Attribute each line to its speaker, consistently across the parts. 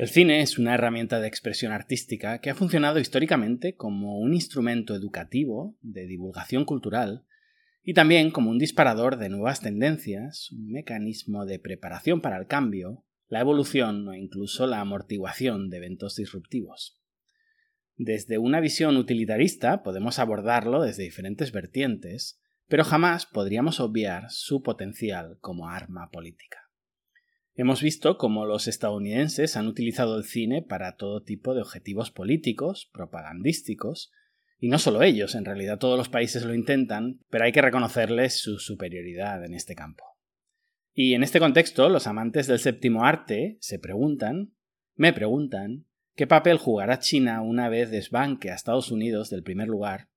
Speaker 1: El cine es una herramienta de expresión artística que ha funcionado históricamente como un instrumento educativo de divulgación cultural y también como un disparador de nuevas tendencias, un mecanismo de preparación para el cambio, la evolución o incluso la amortiguación de eventos disruptivos. Desde una visión utilitarista podemos abordarlo desde diferentes vertientes, pero jamás podríamos obviar su potencial como arma política. Hemos visto cómo los estadounidenses han utilizado el cine para todo tipo de objetivos políticos, propagandísticos, y no solo ellos, en realidad todos los países lo intentan, pero hay que reconocerles su superioridad en este campo. Y en este contexto, los amantes del séptimo arte se preguntan, me preguntan, qué papel jugará China una vez desbanque a Estados Unidos del primer lugar,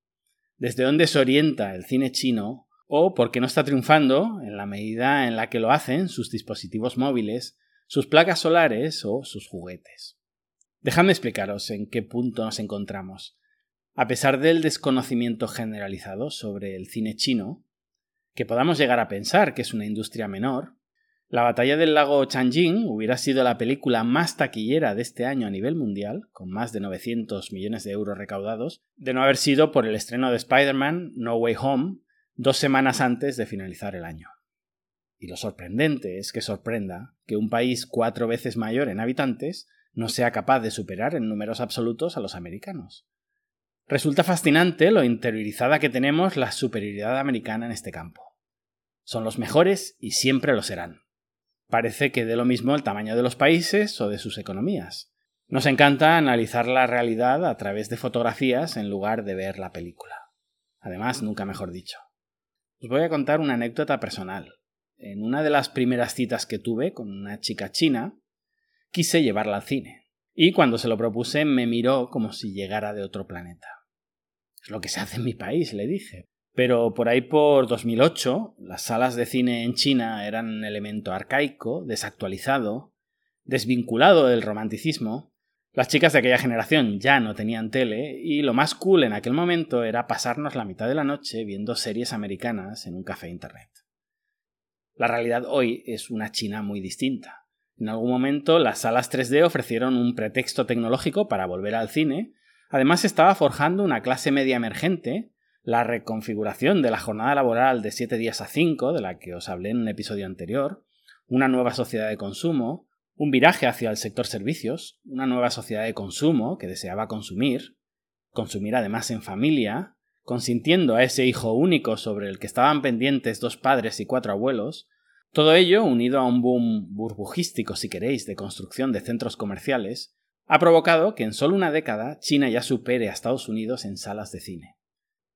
Speaker 1: desde dónde se orienta el cine chino o porque no está triunfando en la medida en la que lo hacen sus dispositivos móviles, sus placas solares o sus juguetes. Dejadme explicaros en qué punto nos encontramos. A pesar del desconocimiento generalizado sobre el cine chino, que podamos llegar a pensar que es una industria menor, la batalla del lago Changjing hubiera sido la película más taquillera de este año a nivel mundial, con más de 900 millones de euros recaudados, de no haber sido por el estreno de Spider-Man No Way Home dos semanas antes de finalizar el año. Y lo sorprendente es que sorprenda que un país cuatro veces mayor en habitantes no sea capaz de superar en números absolutos a los americanos. Resulta fascinante lo interiorizada que tenemos la superioridad americana en este campo. Son los mejores y siempre lo serán. Parece que de lo mismo el tamaño de los países o de sus economías. Nos encanta analizar la realidad a través de fotografías en lugar de ver la película. Además, nunca mejor dicho. Os voy a contar una anécdota personal. En una de las primeras citas que tuve con una chica china, quise llevarla al cine. Y cuando se lo propuse me miró como si llegara de otro planeta. Es lo que se hace en mi país, le dije. Pero por ahí por 2008, las salas de cine en China eran un elemento arcaico, desactualizado, desvinculado del romanticismo, las chicas de aquella generación ya no tenían tele y lo más cool en aquel momento era pasarnos la mitad de la noche viendo series americanas en un café internet. La realidad hoy es una China muy distinta. En algún momento las salas 3D ofrecieron un pretexto tecnológico para volver al cine, además estaba forjando una clase media emergente, la reconfiguración de la jornada laboral de 7 días a 5, de la que os hablé en un episodio anterior, una nueva sociedad de consumo, un viraje hacia el sector servicios, una nueva sociedad de consumo que deseaba consumir, consumir además en familia, consintiendo a ese hijo único sobre el que estaban pendientes dos padres y cuatro abuelos, todo ello, unido a un boom burbujístico, si queréis, de construcción de centros comerciales, ha provocado que en solo una década China ya supere a Estados Unidos en salas de cine.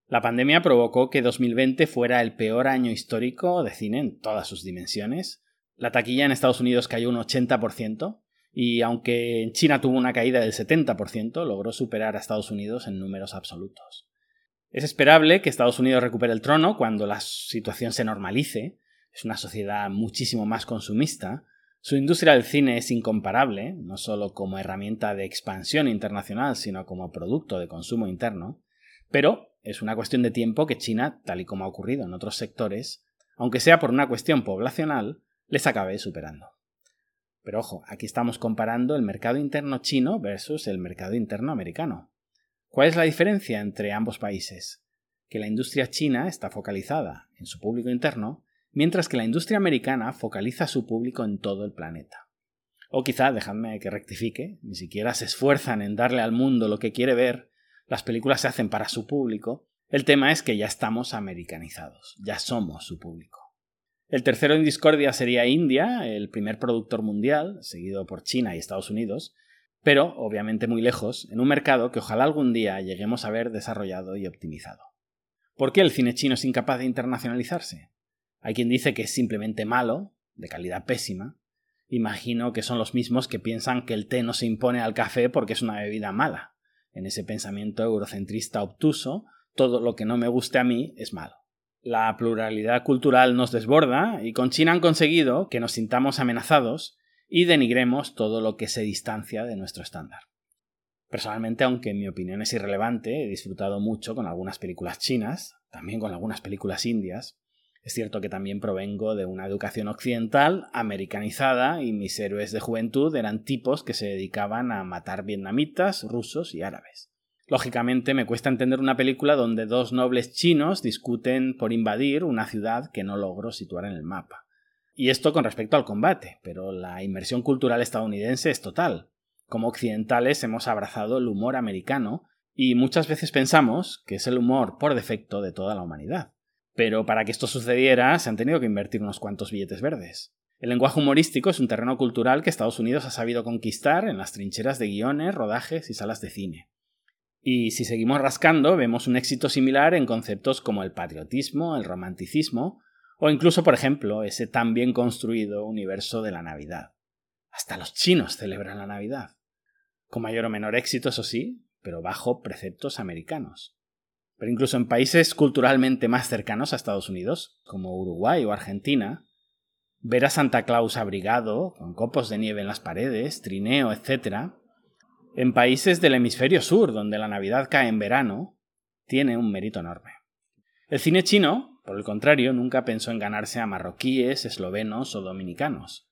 Speaker 1: La pandemia provocó que 2020 fuera el peor año histórico de cine en todas sus dimensiones, la taquilla en Estados Unidos cayó un 80% y aunque en China tuvo una caída del 70%, logró superar a Estados Unidos en números absolutos. Es esperable que Estados Unidos recupere el trono cuando la situación se normalice. Es una sociedad muchísimo más consumista. Su industria del cine es incomparable, no solo como herramienta de expansión internacional, sino como producto de consumo interno. Pero es una cuestión de tiempo que China, tal y como ha ocurrido en otros sectores, aunque sea por una cuestión poblacional, les acabé superando. Pero ojo, aquí estamos comparando el mercado interno chino versus el mercado interno americano. ¿Cuál es la diferencia entre ambos países? Que la industria china está focalizada en su público interno, mientras que la industria americana focaliza su público en todo el planeta. O quizá, dejadme que rectifique, ni siquiera se esfuerzan en darle al mundo lo que quiere ver, las películas se hacen para su público, el tema es que ya estamos americanizados, ya somos su público. El tercero en discordia sería India, el primer productor mundial, seguido por China y Estados Unidos, pero obviamente muy lejos, en un mercado que ojalá algún día lleguemos a ver desarrollado y optimizado. ¿Por qué el cine chino es incapaz de internacionalizarse? Hay quien dice que es simplemente malo, de calidad pésima. Imagino que son los mismos que piensan que el té no se impone al café porque es una bebida mala. En ese pensamiento eurocentrista obtuso, todo lo que no me guste a mí es malo. La pluralidad cultural nos desborda y con China han conseguido que nos sintamos amenazados y denigremos todo lo que se distancia de nuestro estándar. Personalmente, aunque mi opinión es irrelevante, he disfrutado mucho con algunas películas chinas, también con algunas películas indias. Es cierto que también provengo de una educación occidental americanizada y mis héroes de juventud eran tipos que se dedicaban a matar vietnamitas, rusos y árabes. Lógicamente me cuesta entender una película donde dos nobles chinos discuten por invadir una ciudad que no logro situar en el mapa. Y esto con respecto al combate, pero la inmersión cultural estadounidense es total. Como occidentales hemos abrazado el humor americano y muchas veces pensamos que es el humor por defecto de toda la humanidad. Pero para que esto sucediera se han tenido que invertir unos cuantos billetes verdes. El lenguaje humorístico es un terreno cultural que Estados Unidos ha sabido conquistar en las trincheras de guiones, rodajes y salas de cine. Y si seguimos rascando, vemos un éxito similar en conceptos como el patriotismo, el romanticismo, o incluso, por ejemplo, ese tan bien construido universo de la Navidad. Hasta los chinos celebran la Navidad. Con mayor o menor éxito, eso sí, pero bajo preceptos americanos. Pero incluso en países culturalmente más cercanos a Estados Unidos, como Uruguay o Argentina, ver a Santa Claus abrigado, con copos de nieve en las paredes, trineo, etc., en países del hemisferio sur, donde la Navidad cae en verano, tiene un mérito enorme. El cine chino, por el contrario, nunca pensó en ganarse a marroquíes, eslovenos o dominicanos.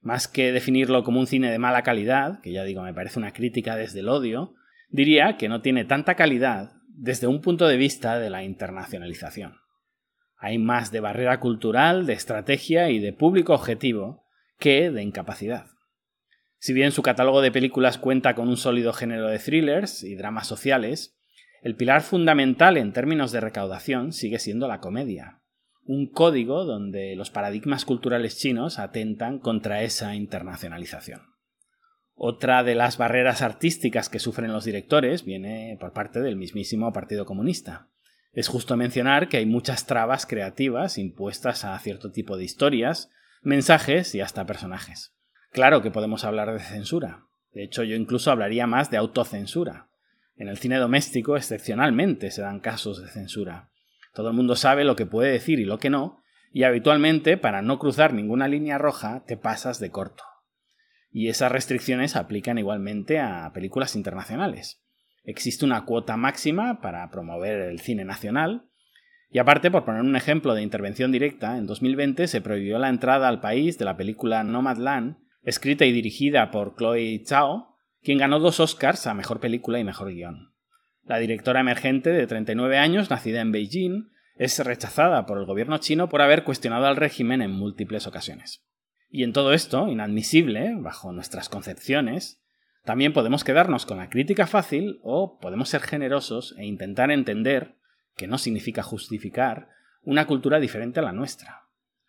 Speaker 1: Más que definirlo como un cine de mala calidad, que ya digo me parece una crítica desde el odio, diría que no tiene tanta calidad desde un punto de vista de la internacionalización. Hay más de barrera cultural, de estrategia y de público objetivo que de incapacidad. Si bien su catálogo de películas cuenta con un sólido género de thrillers y dramas sociales, el pilar fundamental en términos de recaudación sigue siendo la comedia, un código donde los paradigmas culturales chinos atentan contra esa internacionalización. Otra de las barreras artísticas que sufren los directores viene por parte del mismísimo Partido Comunista. Es justo mencionar que hay muchas trabas creativas impuestas a cierto tipo de historias, mensajes y hasta personajes. Claro que podemos hablar de censura. De hecho, yo incluso hablaría más de autocensura. En el cine doméstico, excepcionalmente, se dan casos de censura. Todo el mundo sabe lo que puede decir y lo que no, y habitualmente, para no cruzar ninguna línea roja, te pasas de corto. Y esas restricciones aplican igualmente a películas internacionales. Existe una cuota máxima para promover el cine nacional, y aparte, por poner un ejemplo de intervención directa, en 2020 se prohibió la entrada al país de la película Nomadland escrita y dirigida por Chloe Zhao, quien ganó dos Oscars a Mejor Película y Mejor Guión. La directora emergente de 39 años, nacida en Beijing, es rechazada por el gobierno chino por haber cuestionado al régimen en múltiples ocasiones. Y en todo esto, inadmisible, bajo nuestras concepciones, también podemos quedarnos con la crítica fácil o podemos ser generosos e intentar entender, que no significa justificar, una cultura diferente a la nuestra.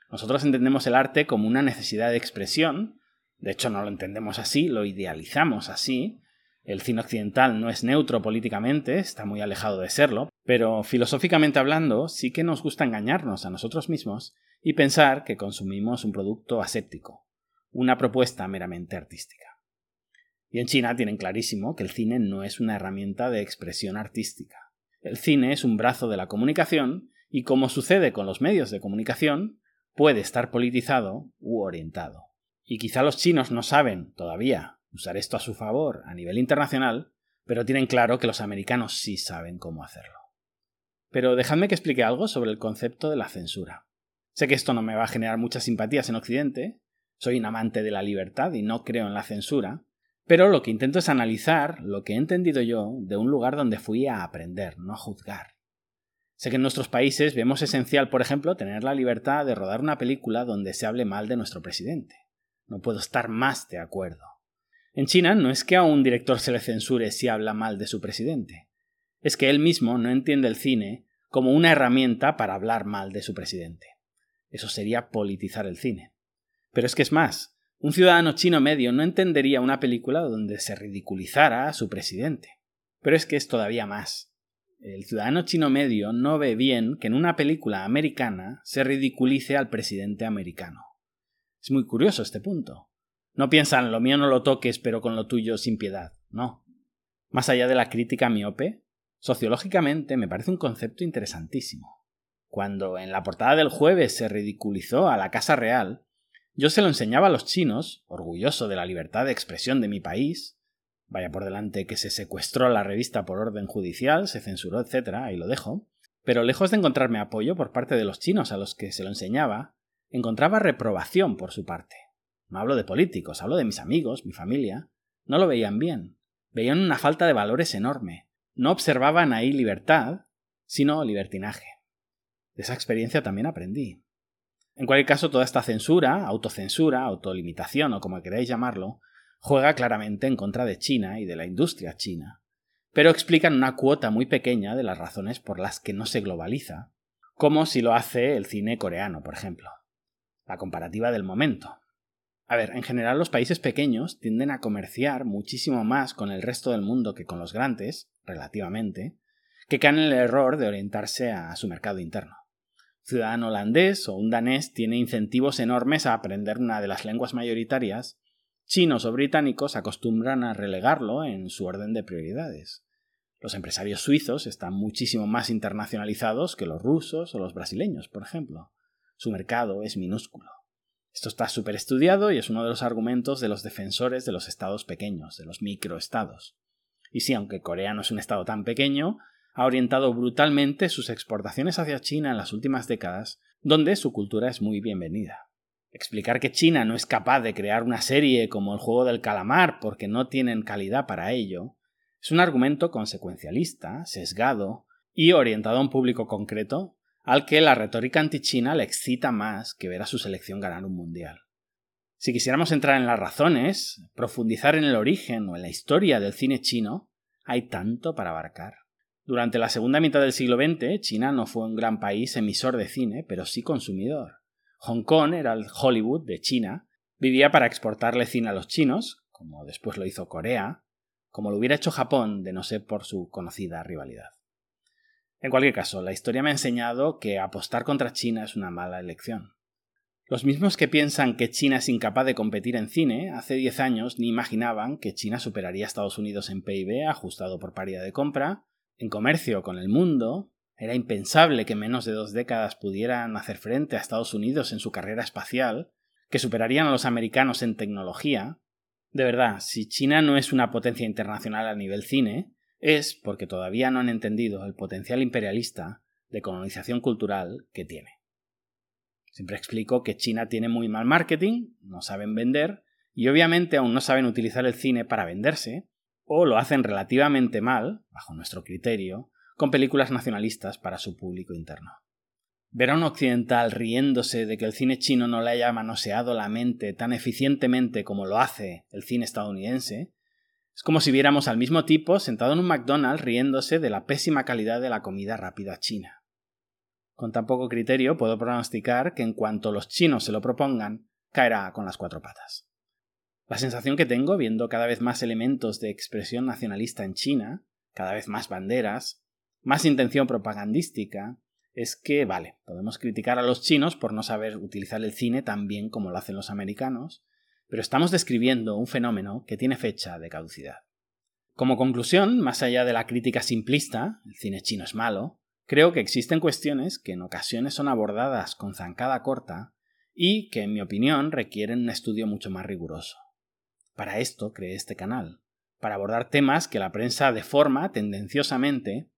Speaker 1: Nosotros entendemos el arte como una necesidad de expresión de hecho, no lo entendemos así, lo idealizamos así. El cine occidental no es neutro políticamente, está muy alejado de serlo, pero filosóficamente hablando, sí que nos gusta engañarnos a nosotros mismos y pensar que consumimos un producto aséptico, una propuesta meramente artística. Y en China tienen clarísimo que el cine no es una herramienta de expresión artística. El cine es un brazo de la comunicación y, como sucede con los medios de comunicación, puede estar politizado u orientado. Y quizá los chinos no saben todavía usar esto a su favor a nivel internacional, pero tienen claro que los americanos sí saben cómo hacerlo. Pero dejadme que explique algo sobre el concepto de la censura. Sé que esto no me va a generar muchas simpatías en Occidente, soy un amante de la libertad y no creo en la censura, pero lo que intento es analizar lo que he entendido yo de un lugar donde fui a aprender, no a juzgar. Sé que en nuestros países vemos esencial, por ejemplo, tener la libertad de rodar una película donde se hable mal de nuestro presidente. No puedo estar más de acuerdo. En China no es que a un director se le censure si habla mal de su presidente. Es que él mismo no entiende el cine como una herramienta para hablar mal de su presidente. Eso sería politizar el cine. Pero es que es más, un ciudadano chino medio no entendería una película donde se ridiculizara a su presidente. Pero es que es todavía más. El ciudadano chino medio no ve bien que en una película americana se ridiculice al presidente americano. Es muy curioso este punto. No piensan lo mío no lo toques, pero con lo tuyo sin piedad. No. Más allá de la crítica miope, sociológicamente me parece un concepto interesantísimo. Cuando en la portada del jueves se ridiculizó a la Casa Real, yo se lo enseñaba a los chinos, orgulloso de la libertad de expresión de mi país, vaya por delante que se secuestró la revista por orden judicial, se censuró, etc., ahí lo dejo, Pero lejos de encontrarme apoyo por parte de los chinos a los que se lo enseñaba, encontraba reprobación por su parte. No hablo de políticos, hablo de mis amigos, mi familia. No lo veían bien. Veían una falta de valores enorme. No observaban ahí libertad, sino libertinaje. De esa experiencia también aprendí. En cualquier caso, toda esta censura, autocensura, autolimitación o como queráis llamarlo, juega claramente en contra de China y de la industria china, pero explican una cuota muy pequeña de las razones por las que no se globaliza, como si lo hace el cine coreano, por ejemplo. La comparativa del momento. A ver, en general los países pequeños tienden a comerciar muchísimo más con el resto del mundo que con los grandes, relativamente, que caen en el error de orientarse a su mercado interno. ciudadano holandés o un danés tiene incentivos enormes a aprender una de las lenguas mayoritarias chinos o británicos acostumbran a relegarlo en su orden de prioridades. Los empresarios suizos están muchísimo más internacionalizados que los rusos o los brasileños, por ejemplo. Su mercado es minúsculo. Esto está súper estudiado y es uno de los argumentos de los defensores de los estados pequeños, de los microestados. Y sí, aunque Corea no es un estado tan pequeño, ha orientado brutalmente sus exportaciones hacia China en las últimas décadas, donde su cultura es muy bienvenida. Explicar que China no es capaz de crear una serie como el juego del calamar porque no tienen calidad para ello, es un argumento consecuencialista, sesgado y orientado a un público concreto al que la retórica antichina le excita más que ver a su selección ganar un mundial. Si quisiéramos entrar en las razones, profundizar en el origen o en la historia del cine chino, hay tanto para abarcar. Durante la segunda mitad del siglo XX, China no fue un gran país emisor de cine, pero sí consumidor. Hong Kong era el Hollywood de China, vivía para exportarle cine a los chinos, como después lo hizo Corea, como lo hubiera hecho Japón de no ser por su conocida rivalidad. En cualquier caso, la historia me ha enseñado que apostar contra China es una mala elección. Los mismos que piensan que China es incapaz de competir en cine, hace 10 años ni imaginaban que China superaría a Estados Unidos en PIB ajustado por paridad de compra, en comercio con el mundo era impensable que menos de dos décadas pudieran hacer frente a Estados Unidos en su carrera espacial, que superarían a los americanos en tecnología. De verdad, si China no es una potencia internacional a nivel cine, es porque todavía no han entendido el potencial imperialista de colonización cultural que tiene. Siempre explico que China tiene muy mal marketing, no saben vender, y obviamente aún no saben utilizar el cine para venderse, o lo hacen relativamente mal, bajo nuestro criterio, con películas nacionalistas para su público interno. Ver a un occidental riéndose de que el cine chino no le haya manoseado la mente tan eficientemente como lo hace el cine estadounidense es como si viéramos al mismo tipo sentado en un McDonald's riéndose de la pésima calidad de la comida rápida china. Con tan poco criterio puedo pronosticar que en cuanto los chinos se lo propongan, caerá con las cuatro patas. La sensación que tengo viendo cada vez más elementos de expresión nacionalista en China, cada vez más banderas, más intención propagandística es que, vale, podemos criticar a los chinos por no saber utilizar el cine tan bien como lo hacen los americanos, pero estamos describiendo un fenómeno que tiene fecha de caducidad. Como conclusión, más allá de la crítica simplista, el cine chino es malo, creo que existen cuestiones que en ocasiones son abordadas con zancada corta y que, en mi opinión, requieren un estudio mucho más riguroso. Para esto creé este canal, para abordar temas que la prensa deforma tendenciosamente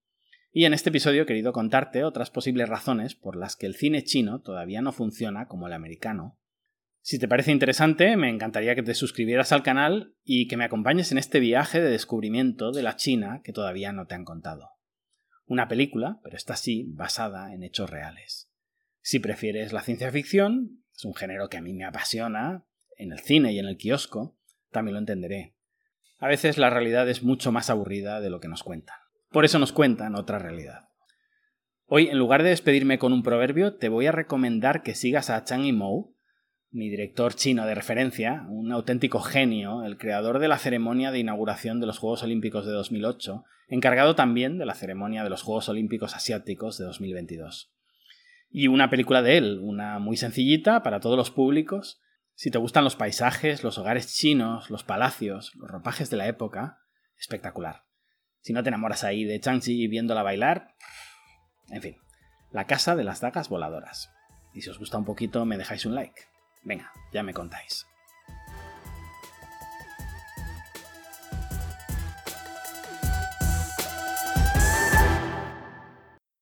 Speaker 1: y en este episodio he querido contarte otras posibles razones por las que el cine chino todavía no funciona como el americano. Si te parece interesante, me encantaría que te suscribieras al canal y que me acompañes en este viaje de descubrimiento de la China que todavía no te han contado. Una película, pero esta sí, basada en hechos reales. Si prefieres la ciencia ficción, es un género que a mí me apasiona, en el cine y en el kiosco, también lo entenderé. A veces la realidad es mucho más aburrida de lo que nos cuentan. Por eso nos cuentan otra realidad. Hoy, en lugar de despedirme con un proverbio, te voy a recomendar que sigas a Chang Yimou, mi director chino de referencia, un auténtico genio, el creador de la ceremonia de inauguración de los Juegos Olímpicos de 2008, encargado también de la ceremonia de los Juegos Olímpicos Asiáticos de 2022. Y una película de él, una muy sencillita para todos los públicos. Si te gustan los paisajes, los hogares chinos, los palacios, los ropajes de la época, espectacular. Si no te enamoras ahí de Changchi viéndola bailar. En fin, la casa de las dagas voladoras. Y si os gusta un poquito, me dejáis un like. Venga, ya me contáis.